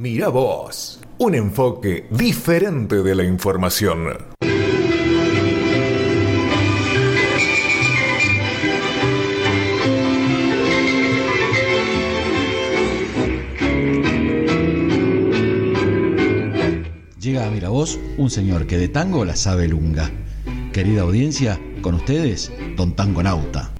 Mira vos, un enfoque diferente de la información. Llega a Miravoz un señor que de tango la sabe lunga. Querida audiencia, con ustedes, Don Tangonauta. Bueno,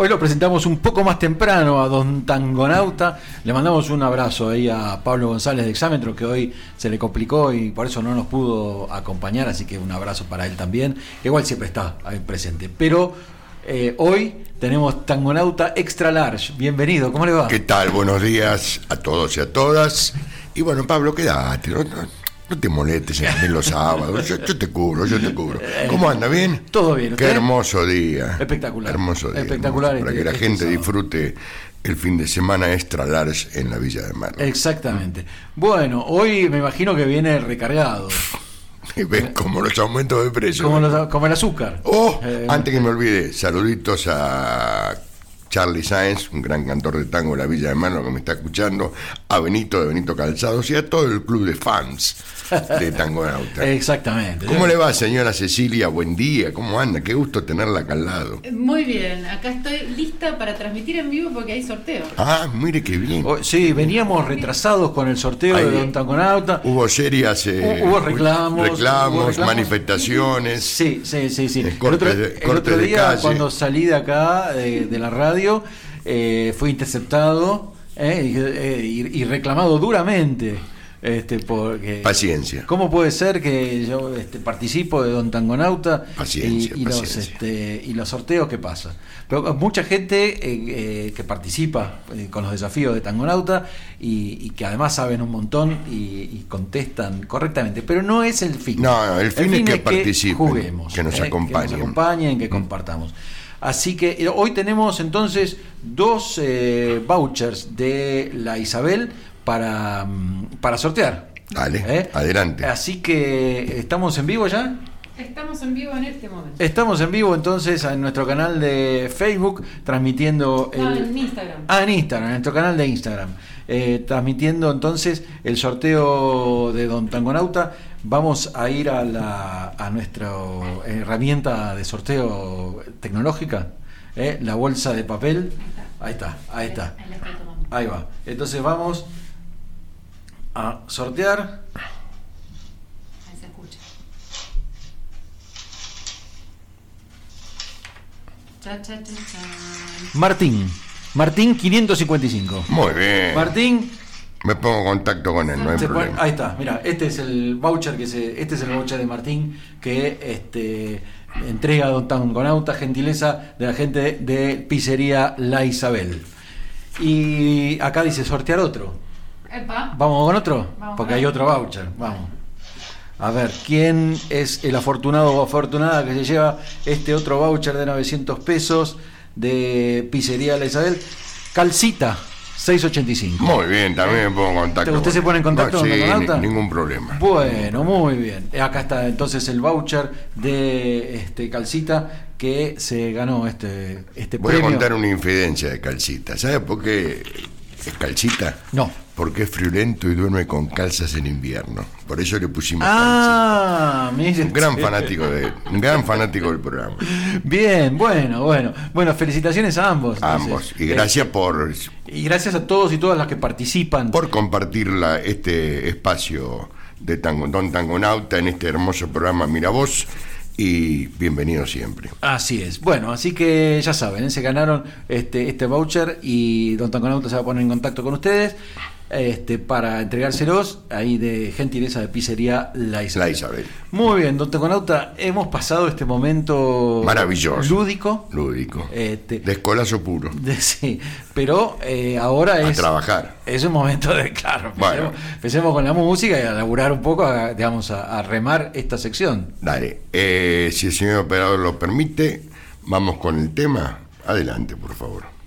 Hoy lo presentamos un poco más temprano a Don Tangonauta. Le mandamos un abrazo ahí a Pablo González de Exámetro, que hoy se le complicó y por eso no nos pudo acompañar, así que un abrazo para él también. Igual siempre está ahí presente. Pero eh, hoy tenemos Tangonauta Extra Large. Bienvenido, ¿cómo le va? ¿Qué tal? Buenos días a todos y a todas. Y bueno, Pablo, quédate. No te molestes en los sábados. Yo, yo te cubro, yo te cubro. ¿Cómo anda? ¿Bien? Todo bien, Qué hermoso día. Espectacular. Hermoso día. Espectacular hermoso, Para este- que la este gente sábado. disfrute el fin de semana extra large en la Villa de Mar. Exactamente. Bueno, hoy me imagino que viene recargado. Y ves como los aumentos de precios. Como, los- como el azúcar. Oh, Eh, antes que me olvide, saluditos a Charlie Sáenz, un gran cantor de tango de la Villa de Mano que me está escuchando, a Benito de Benito Calzados y a todo el club de fans de Tango Nauta. Exactamente. ¿Cómo le va, señora Cecilia? Buen día, ¿cómo anda? Qué gusto tenerla acá al lado. Muy bien, acá estoy lista para transmitir en vivo porque hay sorteo. Ah, mire qué bien. Oh, Sí, veníamos retrasados con el sorteo Ahí. de Don Tangonauta. Hubo serias eh, Hubo reclamos, reclamos, hubo reclamos. manifestaciones. Sí, sí, sí, sí. Eh, El cortes otro, de- el cortes otro de día, calle. cuando salí de acá, de, de la radio, eh, fui interceptado eh, y, eh, y- y reclamado duramente. Este, porque, Paciencia. ¿Cómo puede ser que yo este, participo de Don Tangonauta Paciencia, y, y los, paciencia. este, y los sorteos qué pasa? Pero mucha gente eh, eh, que participa eh, con los desafíos de Tangonauta y, y que además saben un montón y, y contestan correctamente, pero no es el fin. No, no, el fin es que participen, juguemos, que nos eh, acompañen. que nos acompañen, que compartamos. Así que eh, hoy tenemos entonces dos eh, vouchers de la Isabel para, mm, para sortear. Dale, ¿Eh? adelante. Así que estamos en vivo ya. Estamos en vivo en este momento. Estamos en vivo entonces en nuestro canal de Facebook, transmitiendo el... No, en Instagram. Ah, en Instagram, en nuestro canal de Instagram. Eh, transmitiendo entonces el sorteo de Don Tangonauta. Vamos a ir a, la, a nuestra herramienta de sorteo tecnológica, eh, la bolsa de papel. Ahí está, ahí está. Ahí la estoy tomando. Ahí va. Entonces vamos a sortear. Ahí se escucha. Cha, cha, cha, cha. Martín. Martín 555. Muy bien. Martín, Me pongo en contacto con él, no hay se pone- problema. ahí está, mira, este es el voucher que se, este es el voucher de Martín que este entrega a Don Tangonauta, gentileza de la gente de Pizzería La Isabel. Y acá dice sortear otro. Epa. ¿Vamos con otro? Vamos Porque hay otro. otro voucher. Vamos. A ver, ¿quién es el afortunado o afortunada que se lleva este otro voucher de 900 pesos de Pizzería La Isabel? Calcita, 685. Muy bien, también me pongo en contacto. ¿Usted con se pone en contacto No, con sí, ningún problema. Bueno, muy bien. Acá está entonces el voucher de este Calcita que se ganó este, este Voy premio. a contar una infidencia de Calcita. ¿Sabe por qué es Calcita? No. Porque es friolento y duerme con calzas en invierno. Por eso le pusimos Ah, mire. Un gran fanático de, un gran fanático del programa. Bien, bueno, bueno. Bueno, felicitaciones a ambos. entonces. Ambos. Y gracias por, Y gracias a todos y todas las que participan. por compartir la- este espacio de Tango, Don Tangonauta en este hermoso programa Mira Vos. Y bienvenido siempre. Así es. Bueno, así que ya saben, ¿eh? se ganaron este, este voucher y Don Tanconauta se va a poner en contacto con ustedes este, para entregárselos ahí de gentileza de pizzería La Isabel. La Isabel. Muy bien, Don Tanconauta, hemos pasado este momento Maravilloso. lúdico. Lúdico. Este, De escolazo puro. de- sí, pero eh, ahora A es, trabajar. es un momento de, claro, Bueno. empecemos, empecemos con la música y a laburar un poco, a, digamos, a, a remar esta sección. Dale. Eh, si el señor operador lo permite, vamos con el tema. Adelante, por favor.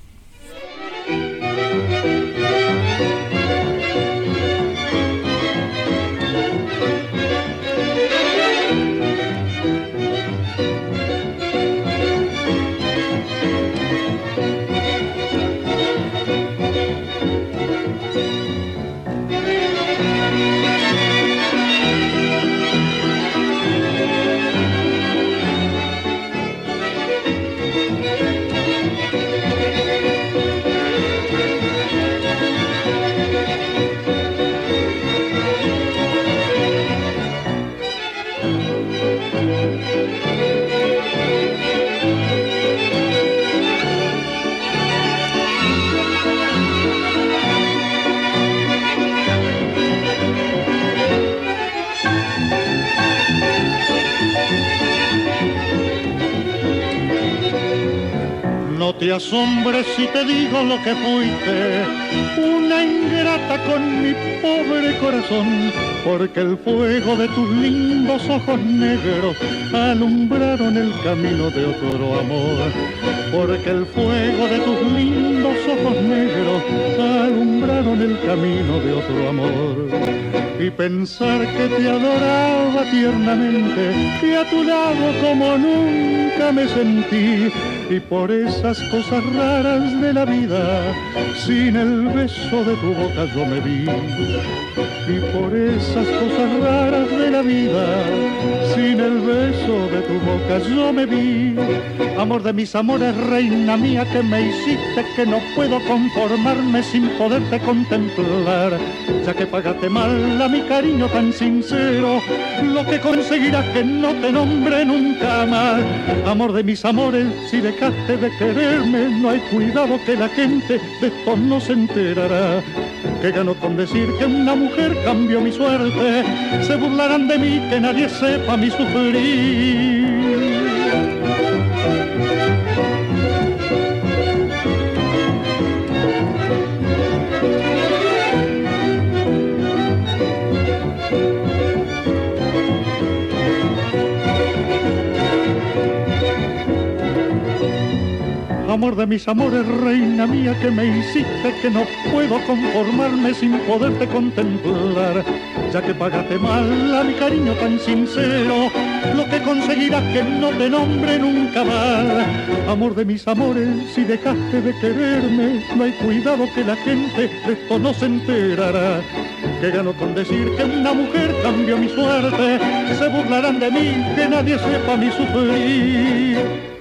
Te asombres si te digo lo que fuiste, una ingrata con mi pobre corazón, porque el fuego de tus lindos ojos negros alumbraron el camino de otro amor, porque el fuego de tus lindos ojos negros alumbraron el camino de otro amor. Y pensar que te adoraba tiernamente, y a tu lado como nunca me sentí, y por esas cosas raras de la vida, sin el beso de tu boca yo me vi. Y por esas cosas raras de la vida, sin el beso de tu boca yo me vi. Amor de mis amores, reina mía, que me hiciste que no puedo conformarme sin poderte contemplar, ya que pagaste mal a mi cariño tan sincero, lo que conseguirás que no te nombre nunca más. Amor de mis amores, si dejaste de quererme, no hay cuidado que la gente de esto no se enterará. Que gano con decir que una mujer cambió mi suerte, se burlarán de mí, que nadie sepa mi sufrir. Amor de mis amores, reina mía, que me hiciste que no puedo conformarme sin poderte contemplar, ya que pagaste mal a mi cariño tan sincero, lo que conseguirás que no te nombre nunca más. Amor de mis amores, si dejaste de quererme, no hay cuidado que la gente de esto no se enterará. Que gano con decir que una mujer cambió mi suerte, se burlarán de mí, que nadie sepa mi sufrir.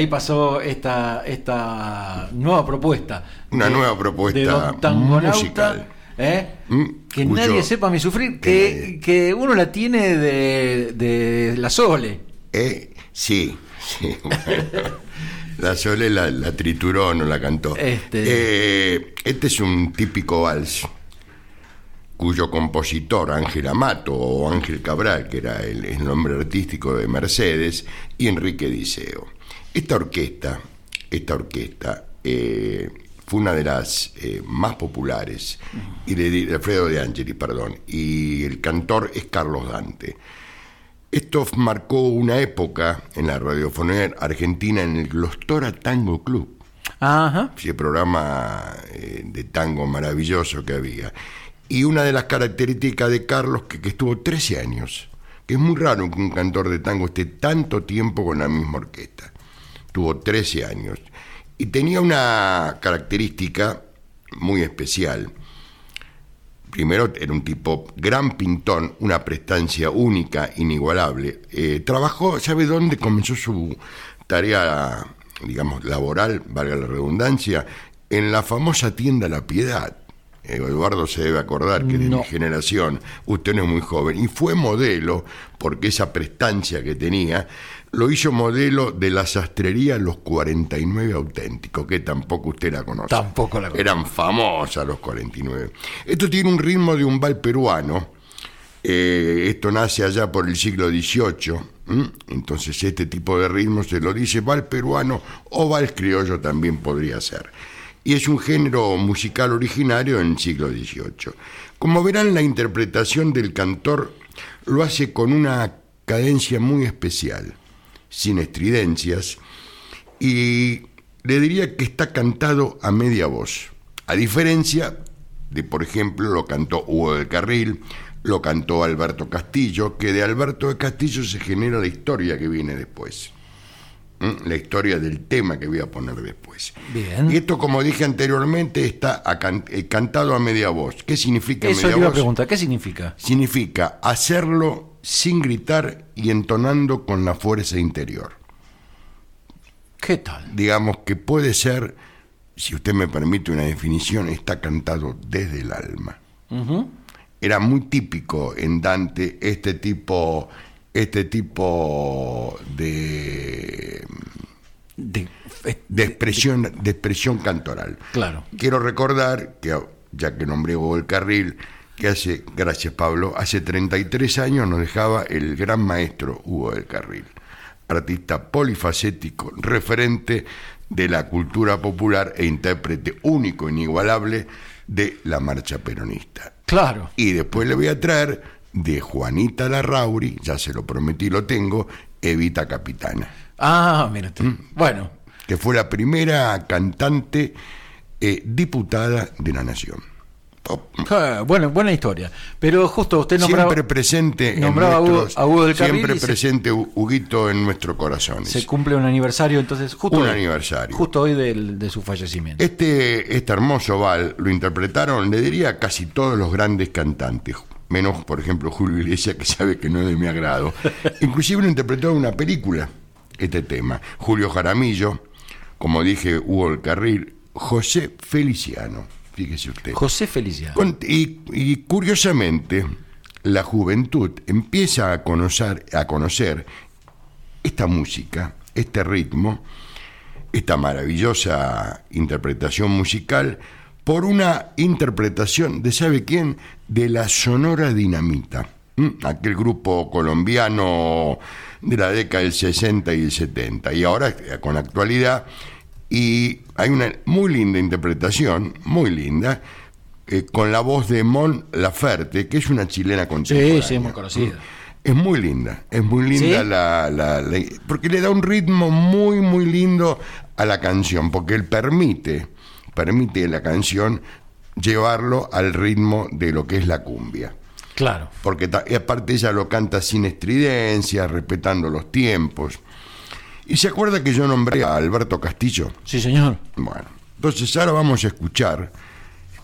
Ahí pasó esta, esta nueva propuesta. Una de- nueva propuesta de Don Tangonauta. ¿eh? Mm, que cuyo- nadie sepa mi sufrir, que, Eh. que uno la tiene de, de la Sole. Eh, sí, sí. bueno. La Sole la, la trituró, no la cantó. Este. Eh, este es un típico vals cuyo compositor, Ángel Amato o Ángel Cabral, que era el, el nombre artístico de Mercedes, y Enrique Diceo. Esta orquesta, esta orquesta eh, fue una de las eh, más populares, y de, de Alfredo de Angeli, perdón, y el cantor es Carlos Dante. Esto marcó una época en la radiofonía argentina en el Glostora Tango Club Ajá. ese programa eh, de tango maravilloso que había. Y una de las características de Carlos, que, que estuvo 13 años, que es muy raro que un cantor de tango esté tanto tiempo con la misma orquesta. Tuvo 13 años. Y tenía una característica muy especial. Primero era un tipo gran pintón, una prestancia única, inigualable. Eh, trabajó, ¿sabe dónde comenzó su tarea, digamos, laboral, valga la redundancia? En la famosa tienda La Piedad. Eh, Eduardo se debe acordar que de No. mi generación, usted no es muy joven, y fue modelo, porque esa prestancia que tenía, lo hizo modelo de la sastrería Los 49 Auténticos, que tampoco usted la conoce. Tampoco la conozco. Eran famosas los 49. Esto tiene un ritmo de un bal peruano. eh, esto nace allá por el siglo XVIII. ¿m? Entonces este tipo de ritmo se lo dice bal peruano o vals criollo también podría ser. Y es un género musical originario en el siglo XVIII. Como verán, la interpretación del cantor lo hace con una cadencia muy especial, sin estridencias, y le diría que está cantado a media voz, a diferencia de, por ejemplo, lo cantó Hugo del Carril, lo cantó Alberto Castillo, que de Alberto de Castillo se genera la historia que viene después. La historia del tema que voy a poner después. Bien. Y esto, como dije anteriormente, está a can- eh, cantado a media voz. ¿Qué significa Eso media iba a voz? preguntar, ¿qué significa? Significa hacerlo sin gritar y entonando con la fuerza interior. ¿Qué tal? Digamos que puede ser, si usted me permite una definición, está cantado desde el alma. Era muy típico en Dante este tipo, este tipo de, De- eh, de expresión, de expresión cantoral. Claro. Quiero recordar que, ya que nombré Hugo del Carril, que hace, gracias Pablo, hace 33 años nos dejaba el gran maestro Hugo del Carril, artista polifacético, referente de la cultura popular e intérprete único, inigualable de la marcha peronista. Claro. Y después le voy a traer de Juanita Larrauri, ya se lo prometí, lo tengo, Evita Capitana Ah, mira. Mm. Bueno, que fue la primera cantante eh, diputada de la nación. Oh, bueno, buena historia. Pero justo usted nombraba, siempre presente en nombraba a Hugo- nuestros- a Hugo del siempre se- presente Hu- Huguito en nuestros corazones. se cumple un aniversario, entonces justo Un hoy- aniversario. Justo hoy del- de su fallecimiento. Este, este hermoso bal lo interpretaron, le diría, casi todos los grandes cantantes, menos, por ejemplo, Julio Iglesias, que sabe que no es de mi agrado. Inclusive lo interpretó en una película, este tema. Julio Jaramillo, como dije, Hugo del Carril, José Feliciano, fíjese usted. José Feliciano. Con- y, y curiosamente, la juventud empieza a conocer, a conocer esta música, este ritmo, esta maravillosa interpretación musical, por una interpretación de, ¿sabe quién? De la Sonora Dinamita, ¿m? aquel grupo colombiano de la década del 60 y el 70, y ahora eh, con actualidad, y hay una muy linda interpretación, muy linda, eh, con la voz de Mon Laferte, que es una chilena contemporánea. Sí, sí, muy conocida. Es muy linda, es muy linda ¿Sí? la, la- la- porque le da un ritmo muy, muy lindo a la canción, porque él permite, permite la canción llevarlo al ritmo de lo que es la cumbia. Claro. Porque y aparte ella lo canta sin estridencia, respetando los tiempos. Y se acuerda que yo nombré a Alberto Castillo. Sí, señor. Bueno, entonces ahora vamos a escuchar.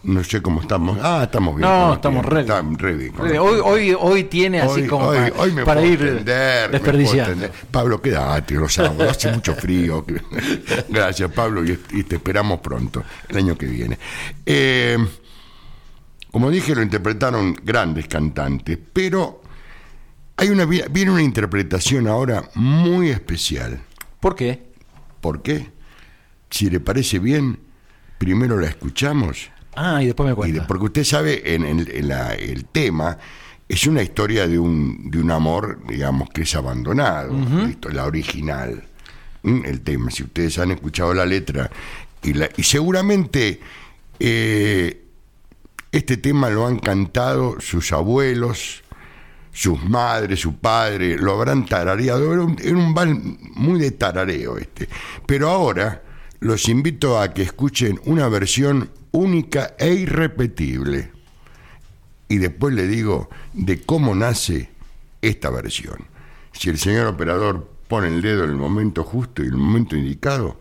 No sé cómo estamos. Ah, estamos bien. No, estamos re, bien hoy, hoy, hoy tiene así como hoy- para, me para puedo ir me puedo desperdiciando. Pablo, quédate los sábados, hace mucho frío. Gracias, Pablo, y, y te esperamos pronto, el año que viene. Eh, como dije, lo interpretaron grandes cantantes, pero hay una, viene una interpretación ahora muy especial. ¿Por qué? ¿Por qué? Si le parece bien, primero la escuchamos. Ah, y después me Y cuenta. de- porque usted sabe, en, el- en la- el tema es una historia de un, de un amor, digamos, que es abandonado, la original, ¿m? el tema. Si ustedes han escuchado la letra, y, la- y seguramente eh, este tema lo han cantado sus abuelos, sus madres, su padre, lo habrán tarareado. Era un, era un bal muy de tarareo este. Pero ahora los invito a que escuchen una versión única e irrepetible. Y después le digo de cómo nace esta versión. Si el señor operador pone el dedo en el momento justo y el momento indicado,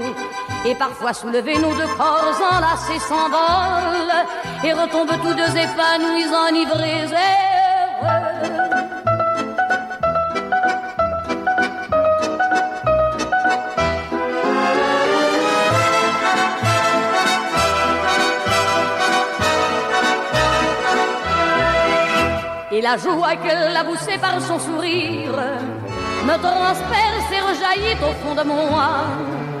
Et parfois soulevés, nos deux corps enlacés s'envolent et retombent tous deux épanouis, enivrés et la joie qu'elle a poussée par son sourire me transperce et rejaillit au fond de moi.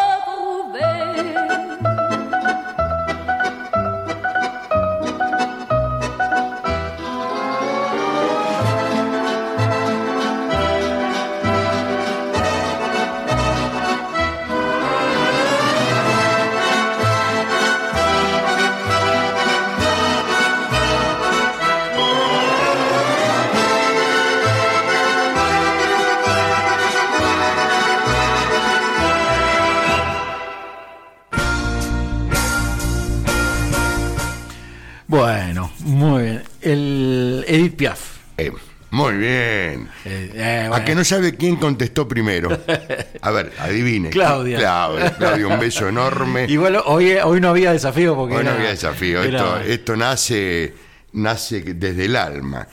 muy bien. Eh, eh, ¿A bueno. que no sabe quién contestó primero? A ver, adivine. Claudia. Claudia, Claudia, un beso enorme. Igual hoy, hoy no había desafío porque. Hoy no había desafío. era- Esto, esto nace, nace desde el alma.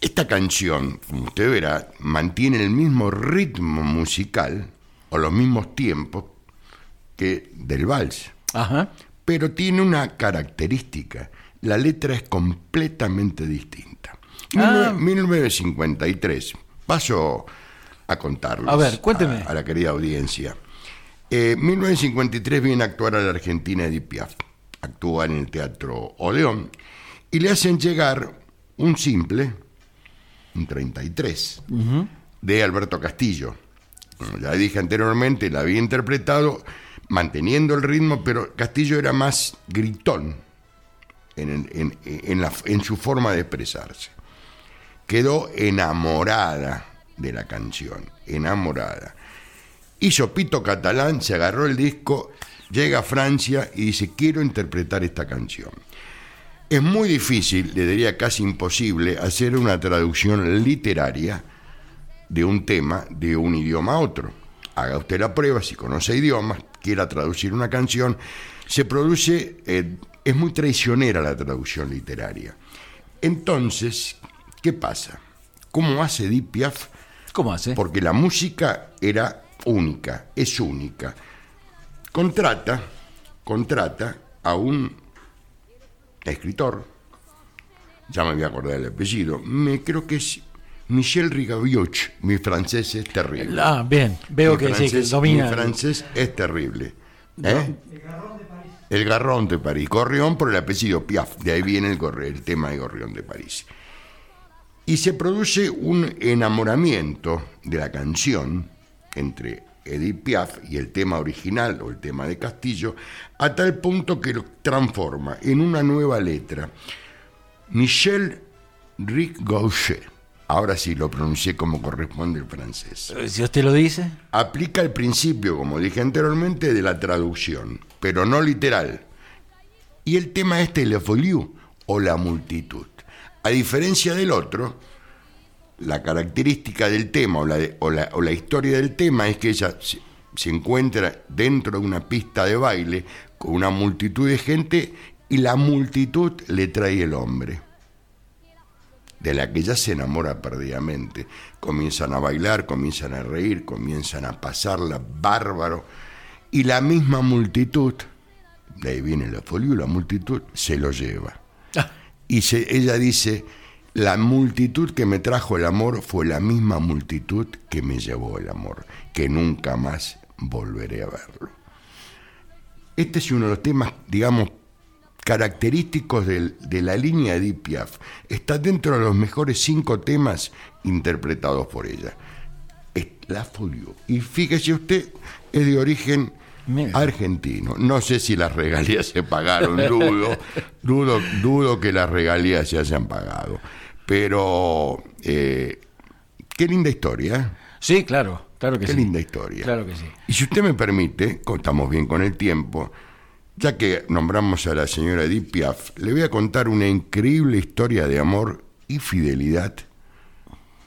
Esta canción, como usted verá, mantiene el mismo ritmo musical o los mismos tiempos que del vals, Ajá. pero tiene una característica. La letra es completamente distinta. Ah. 1953. Paso a contarles. A ver, cuénteme. A, a la querida audiencia. Eh, 1953 viene a actuar a la Argentina Edith Piaf. Actúa en el Teatro Odeón y le hacen llegar un simple, un 33, de Alberto Castillo. Como ya dije anteriormente, la había interpretado manteniendo el ritmo, pero Castillo era más gritón en, el- en- en la- en su forma de expresarse. Quedó enamorada de la canción, enamorada. Hizo Pito Catalán, se agarró el disco, llega a Francia y dice, quiero interpretar esta canción. Es muy difícil, le diría casi imposible, hacer una traducción literaria de un tema de un idioma a otro. Haga usted la prueba, si conoce idiomas, quiera traducir una canción, se produce, eh, es muy traicionera la traducción literaria. Entonces, ¿qué pasa? ¿Cómo hace Edith Piaf? ¿Cómo hace? Porque la música era única, es única. Contrata, contrata a un escritor, ya me voy a acordar el apellido, me creo que es Michel Rigavioch, mi francés es terrible. Ah, bien. Veo Mi que sí, que domina. Mi francés es terrible. ¿Eh? El Garrón de París. Gorrión por el apellido Piaf. De ahí viene el, el tema de Gorrión de París. Y se produce un enamoramiento de la canción entre Edith Piaf y el tema original o el tema de Castillo, a tal punto que lo transforma en una nueva letra. Michel Ric Gauchet. Ahora sí lo pronuncié como corresponde el francés Si usted lo dice. aplica el principio, como dije anteriormente, de la traducción, pero no literal. Y el tema este, le o la multitud. A diferencia del otro, la característica del tema o la, historia del tema es que ella se, encuentra dentro de una pista de baile con una multitud de gente y la multitud le trae el hombre de la que ella se enamora perdidamente. Comienzan a bailar, comienzan a reír, comienzan a pasarla bárbaro. Y la misma multitud, de ahí viene la folio, la multitud se lo lleva. Y ella dice, la multitud que me trajo el amor fue la misma multitud que me llevó el amor, que nunca más volveré a verlo. Este es uno de los temas, digamos, característicos de la línea Edith Piaf. Está dentro de los mejores cinco temas interpretados por ella. Es La Folio. Y fíjese usted, es de origen Mira. argentino. No sé si las regalías se pagaron, dudo, dudo, dudo que las regalías se hayan pagado. Pero eh, qué linda historia. Sí, claro, claro que Qué sí. linda historia. Claro que sí. Y si usted me permite, como estamos bien con el tiempo, ya que nombramos a la señora Edith Piaf, le voy a contar una increíble historia de amor y fidelidad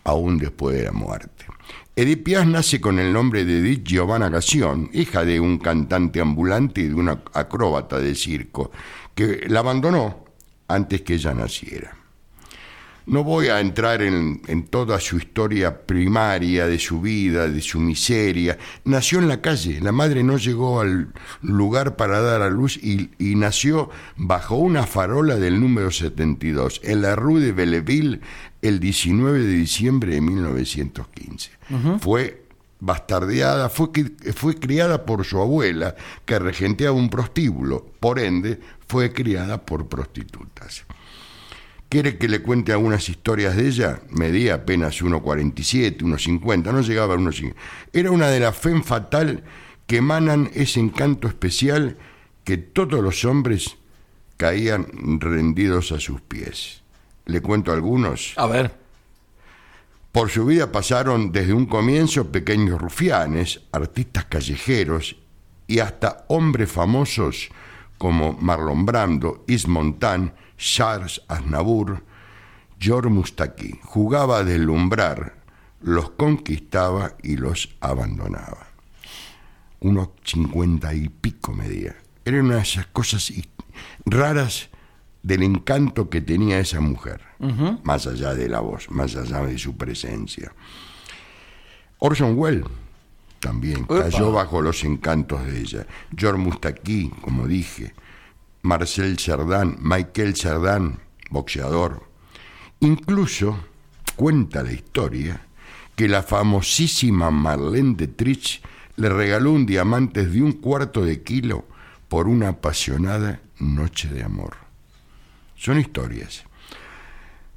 aún después de la muerte. Edith Piaf nace con el nombre de Edith Giovanna Gassion, hija de un cantante ambulante y de una acróbata de circo, que la abandonó antes que ella naciera. No voy a entrar en, en toda su historia primaria de su vida, de su miseria. Nació en la calle, la madre no llegó al lugar para dar a luz y, y nació bajo una farola del número 72, en la Rue de Belleville, el 19 de diciembre de 1915. Fue bastardeada, fue, fue criada por su abuela, que regenteaba un prostíbulo, por ende, fue criada por prostitutas. ¿Quiere que le cuente algunas historias de ella? Medía apenas 1,47, 1,50, no llegaba a 1,50. Era una de las fem fatal que emanan ese encanto especial que todos los hombres caían rendidos a sus pies. Le cuento algunos. A ver. Por su vida pasaron desde un comienzo pequeños rufianes, artistas callejeros y hasta hombres famosos como Marlon Brando, Yves Montand, Charles Aznavour, George Mustaki. Jugaba a deslumbrar, los conquistaba y los abandonaba. Unos cincuenta y pico medía. Era una de esas cosas raras del encanto que tenía esa mujer, más allá de la voz, más allá de su presencia. Orson Welles también cayó bajo los encantos de ella. George Mustaki, como dije, Marcel Cerdan, Michael Cerdan, boxeador. Incluso cuenta la historia que la famosísima Marlene Dietrich le regaló un diamante de un cuarto de kilo por una apasionada noche de amor. Son historias.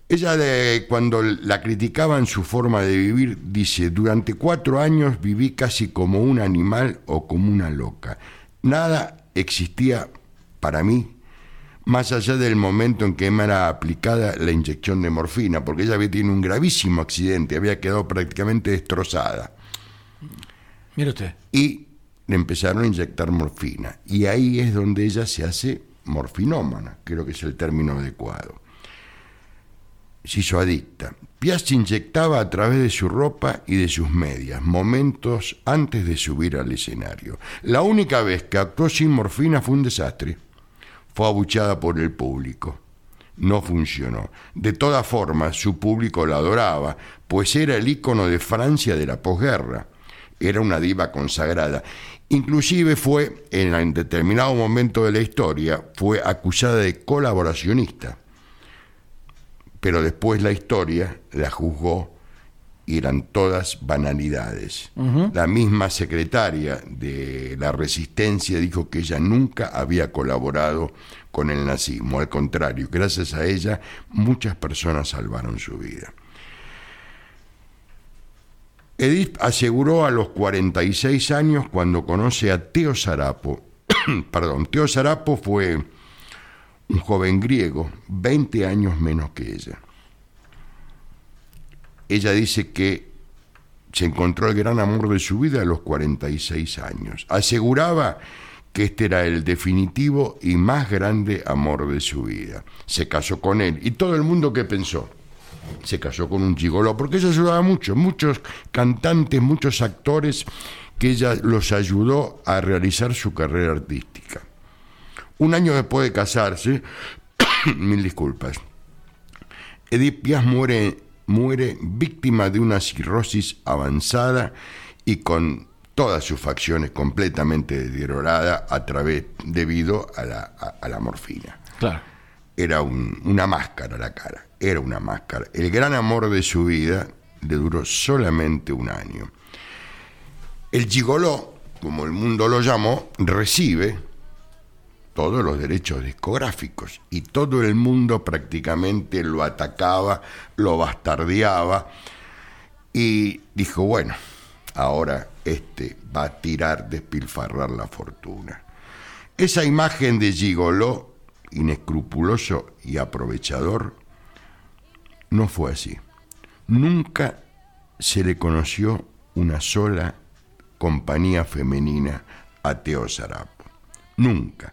Ella, de- cuando la criticaban su forma de vivir, dice, durante cuatro años viví casi como un animal o como una loca. Nada existía para mí más allá del momento en que me era aplicada la inyección de morfina, porque ella había tenido un gravísimo accidente, había quedado prácticamente destrozada. Mire usted. Y le empezaron a inyectar morfina. Y ahí es donde ella se hace morfinómana, creo que es el término adecuado. Se hizo adicta. Piaz se inyectaba a través de su ropa y de sus medias, momentos antes de subir al escenario. La única vez que actuó sin morfina fue un desastre. Fue abuchada por el público. No funcionó. De todas formas, su público la adoraba, pues era el ícono de Francia de la posguerra. Era una diva consagrada. Inclusive fue, en determinado momento de la historia, fue acusada de colaboracionista. Pero después la historia la juzgó y eran todas banalidades. La misma secretaria de la resistencia dijo que ella nunca había colaborado con el nazismo. Al contrario, gracias a ella muchas personas salvaron su vida. Edith aseguró a los 46 años cuando conoce a Teo Sarapo. Perdón, Teo Sarapo fue un joven griego, 20 años menos que ella. Ella dice que se encontró el gran amor de su vida a los 46 años. Aseguraba que este era el definitivo y más grande amor de su vida. Se casó con él. ¿Y todo el mundo qué pensó? Se casó con un gigoló, porque ella ayudaba mucho, muchos cantantes, muchos actores, que ella los ayudó a realizar su carrera artística. Un año después de casarse, mil disculpas, Edith Piaf muere, muere víctima de una cirrosis avanzada y con todas sus facciones completamente deterioradas a través, debido a la, a- a la morfina. Claro. Era un- una máscara la cara, era una máscara. El gran amor de su vida le duró solamente un año. El gigoló, como el mundo lo llamó, recibe todos los derechos discográficos y todo el mundo prácticamente lo atacaba, lo bastardeaba y dijo, bueno, ahora este va a tirar, despilfarrar la fortuna. Esa imagen de Gigoló, inescrupuloso y aprovechador, no fue así. Nunca se le conoció una sola compañía femenina a Teo Sarapo. Nunca.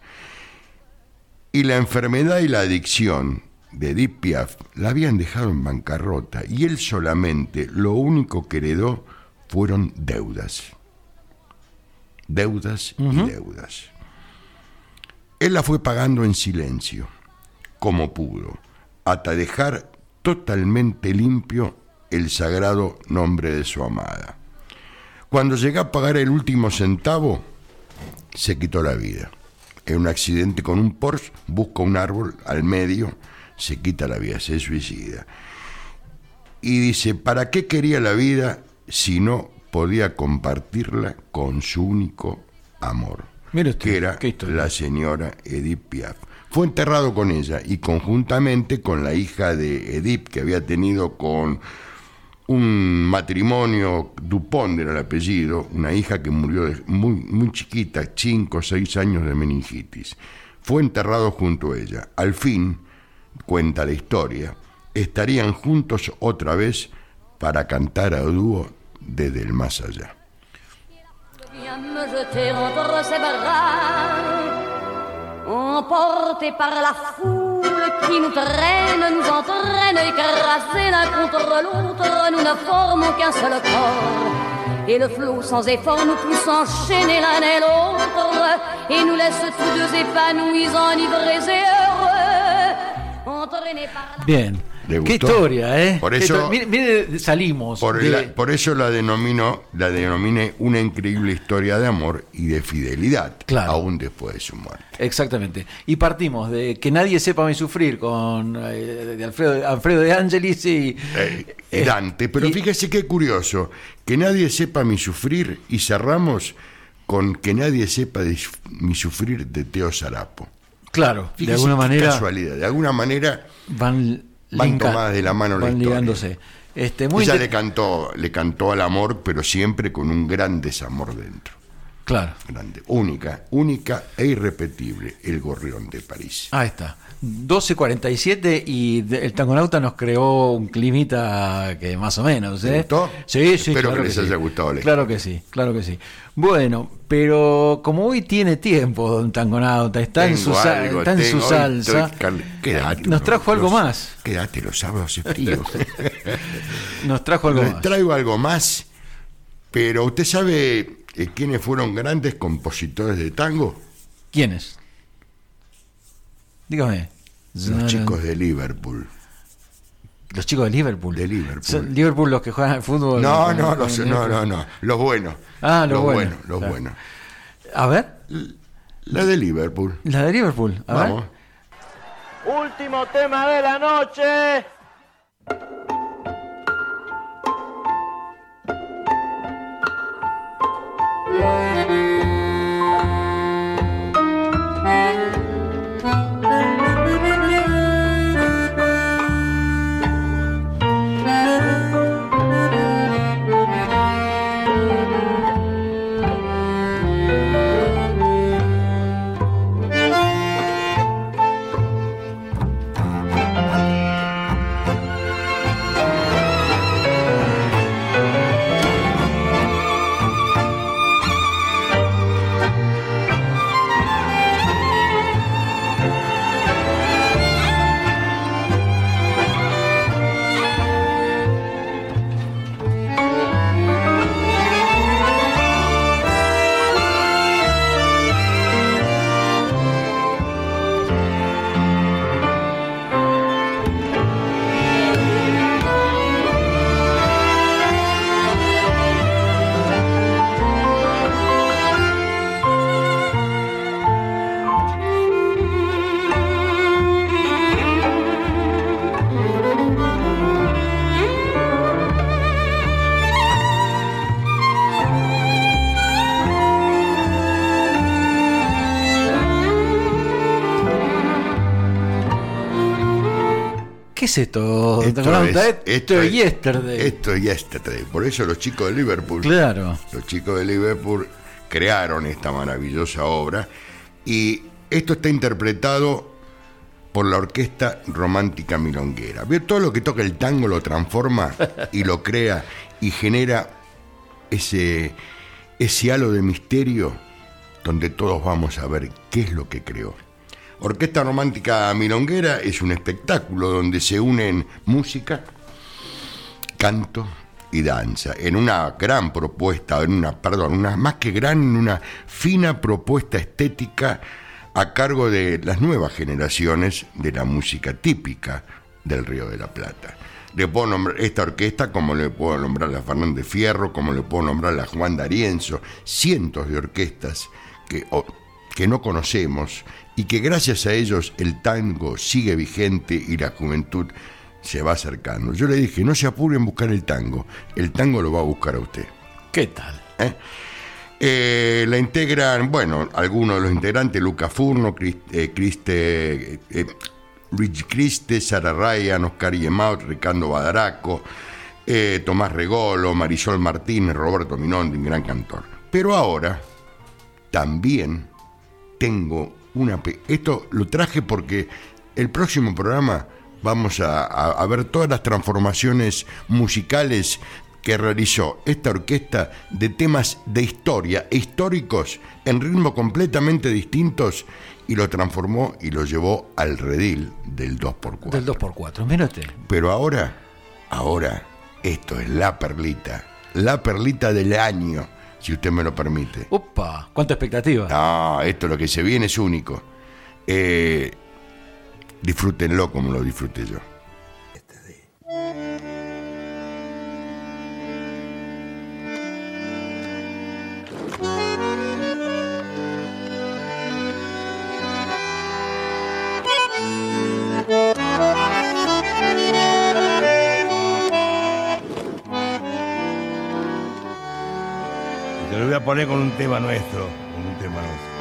Y la enfermedad y la adicción de Edith Piaf la habían dejado en bancarrota y él solamente lo único que heredó fueron deudas. Deudas y deudas. Él la fue pagando en silencio, como pudo, hasta dejar totalmente limpio el sagrado nombre de su amada. Cuando llegó a pagar el último centavo, se quitó la vida. En un accidente con un Porsche, busca un árbol al medio, se quita la vida, se suicida. Y dice, ¿para qué quería la vida si no podía compartirla con su único amor? Usted, que era la señora Edith Piaf. Fue enterrado con ella y conjuntamente con la hija de Edith que había tenido con un matrimonio, Dupont era el apellido, una hija que murió de- muy, muy chiquita, 5 o 6 años de meningitis. Fue enterrado junto a ella. Al fin, cuenta la historia, estarían juntos otra vez para cantar a dúo desde el más allá. Viens me jeter entre ses bras, emporté par la foule qui nous traîne, nous entraîne, écrasés l'un contre l'autre, nous ne formons qu'un seul corps. Et le flot sans effort nous pousse enchaîner l'un et l'autre, et nous laisse tous deux épanouis, enivrés et heureux, entraînés par la... Bien. ¿Le Qué historia, ¿eh? Por eso- historia. Mire, mire, salimos. Por, de- la- por eso la denomino, la denominé una increíble historia de amor y de fidelidad, Claro. aún después de su muerte. Exactamente. Y partimos de que nadie sepa mi sufrir con eh, de Alfredo, Alfredo de Angelis y, Eh, y eh, Dante, pero y- fíjese qué curioso, que nadie sepa mi sufrir y cerramos con que nadie sepa de mi sufrir de Teo Sarapo. Claro, Fíjese de alguna manera casualidad, de alguna manera van, Van linka- tomadas de la mano la ligándose. Este, muy ella le cantó, le cantó al amor, pero siempre con un gran desamor dentro. Claro. Grande, única, única e irrepetible, el gorrión de París. Ahí está. 12.47 y el Tangonauta nos creó un climita que más o menos. ¿eh? ¿Te gustó? Sí, sí. Espero claro que les sí. haya gustado la Claro que sí, claro que sí. Bueno, pero como hoy tiene tiempo, don Tangonauta, está, en su, algo, está en su tengo- salsa, estoy cal- quédate, nos trajo algo los- más. Quédate, los sábados es frío. Nos trajo algo Les más. traigo algo más, pero ¿usted sabe eh, quiénes fueron grandes compositores de tango? ¿Quiénes? Dígame. Los chicos de Liverpool. Los chicos de Liverpool. De Liverpool. ¿Son Liverpool los que juegan al fútbol? No, no, los, no, no, no. Los buenos. Ah, los, buenos. los buenos. A ver. La de Liverpool. La de Liverpool. A Vamos. Ver. Último tema de la noche. Yeah. Es esto? Esto es- Esto es yesterday. Esto es yesterday. Por eso los chicos de Liverpool Claro. Los chicos de Liverpool crearon esta maravillosa obra y esto está interpretado por la Orquesta Romántica Milonguera. Todo lo que toca el tango lo transforma y lo crea y genera ese, ese halo de misterio donde todos vamos a ver qué es lo que creó. Orquesta Romántica Milonguera es un espectáculo donde se unen música, canto y danza en una gran propuesta, en una, perdón, una más que gran, en una fina propuesta estética a cargo de las nuevas generaciones de la música típica del Río de la Plata. Le puedo nombrar esta orquesta como le puedo nombrar a Fernández Fierro, como le puedo nombrar a Juan D'Arienzo, cientos de orquestas que, que no conocemos y que gracias a ellos el tango sigue vigente y la juventud se va acercando. Yo le dije, no se apure en buscar el tango, el tango lo va a buscar a usted. ¿Qué tal? ¿eh? Eh, la integran, bueno, algunos de los integrantes, Luca Furno, eh, Criste, Luigi Criste, Sara Ryan, Oscar Yemaut, Ricardo Badaraco, eh, Tomás Regolo, Marisol Martínez, Roberto Minondi, un gran cantor. Pero ahora también tengo una... Esto lo traje porque el próximo programa vamos a, a- a ver todas las transformaciones musicales que realizó esta orquesta de temas de historia e históricos en ritmo completamente distintos y lo transformó y lo llevó al redil del 2x4. Del 2x4, mírate. Pero ahora, ahora, esto es la perlita, la perlita del año, si usted me lo permite. Opa, cuánta expectativa. No, esto lo que se viene es único. Eh, disfrútenlo como lo disfruté yo. Te lo a poner. Con un tema nuestro.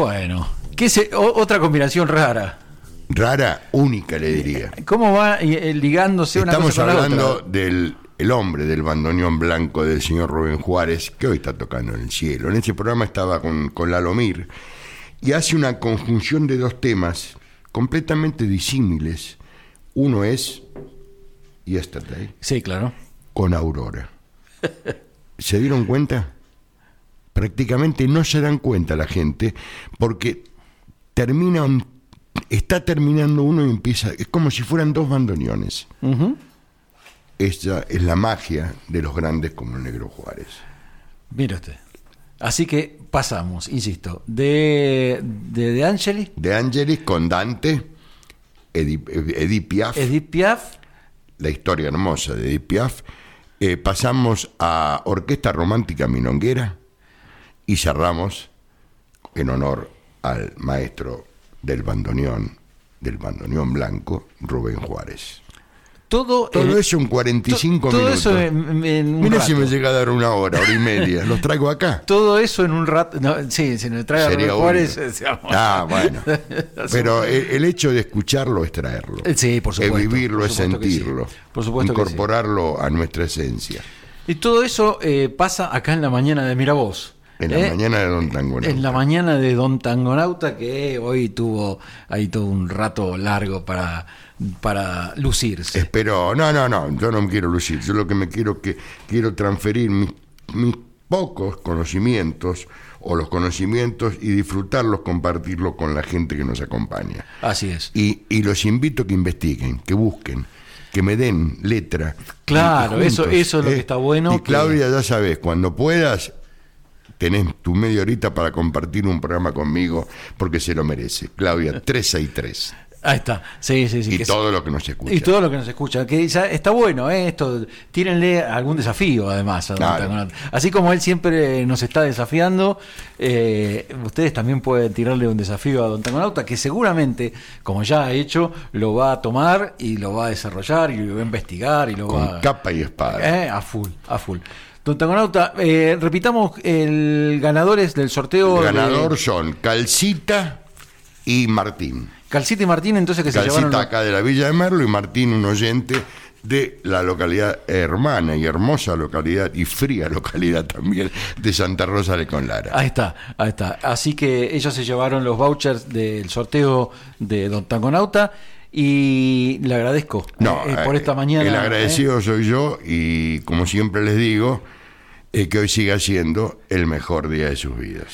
Bueno, ¿qué se, o- otra combinación rara. Rara, única le diría. ¿Cómo va eh, ligándose una Estamos cosa con la hablando otra? del el hombre del bandoneón blanco del señor Rubén Juárez, que hoy está tocando en el cielo. En ese programa estaba con, con Lalomir y hace una conjunción de dos temas completamente disímiles. Uno es Yesterday Sí, claro. con Aurora. ¿Se dieron cuenta? Prácticamente no se dan cuenta la gente porque termina un- está terminando uno y empieza, es como si fueran dos bandoneones. Ujú. Esa es la magia de los grandes como el Negro Juárez. Mire usted. Así que pasamos, insisto, de de, de Angeli, De Angelis con Dante, Edith, Edith Piaf, Edith Piaf, la historia hermosa de Edith Piaf. Eh, pasamos a Orquesta Romántica Minonguera y cerramos en honor al maestro del bandoneón, del bandoneón blanco, Rubén Juárez. todo, Todo eh, eso en 45 to- todo minutos. eso en, en un Mira rato. si me llega a dar una hora, hora y media. Los traigo acá. Todo eso en un rato. no, sí, si me trae a Rubén Juárez. digamos. Ah, bueno. Pero el, el hecho de escucharlo es traerlo. Eh, sí, por supuesto, Es vivirlo, es sí. sentirlo. Por supuesto sí. Incorporarlo a nuestra esencia. Y todo eso eh, pasa acá en la mañana de Miravoz. En la ¿eh? mañana de Don Tango. En la mañana de Don Tangonauta, que hoy tuvo ahí todo un rato largo para, para lucirse. Espero, no, no, no, yo no me quiero lucir. Yo lo que me quiero que quiero transferir mis, mis pocos conocimientos o los conocimientos y disfrutarlos, compartirlos con la gente que nos acompaña. Así es. Y, y los invito a que investiguen, que busquen, que me den letra. Claro, eso- eso es lo que está bueno, Y que- Claudia, ya sabes, cuando puedas, tenés tu media horita para compartir un programa conmigo, porque se lo merece. Claudia, 363. Ahí está. Sí, sí, sí. y que todo lo que nos escucha. Y todo lo que nos escucha, que está bueno, ¿eh? esto, tírenle algún desafío además. a Don Claro. Así como él siempre nos está desafiando, eh, ustedes también pueden tirarle un desafío a Don Tangonauta, que seguramente, como ya ha hecho, lo va a tomar y lo va a desarrollar y lo va a investigar y lo Con va capa y espada. Eh, a full, a full. Don Tangonauta, eh, repitamos el ganadores del sorteo. El de ganador son Calcita y Martín. Calcita y Martín, entonces que se Calcita llevaron. acá de la Villa de Merlo y Martín, un oyente de la localidad hermana y hermosa localidad y fría localidad también de Santa Rosa de Conlara. Ahí está, ahí está. Así que ellos se llevaron los vouchers del sorteo de Don Tangonauta y le agradezco No, eh, por eh, esta mañana. El eh. agradecido soy yo y como siempre les digo, eh, que hoy siga siendo el mejor día de sus vidas.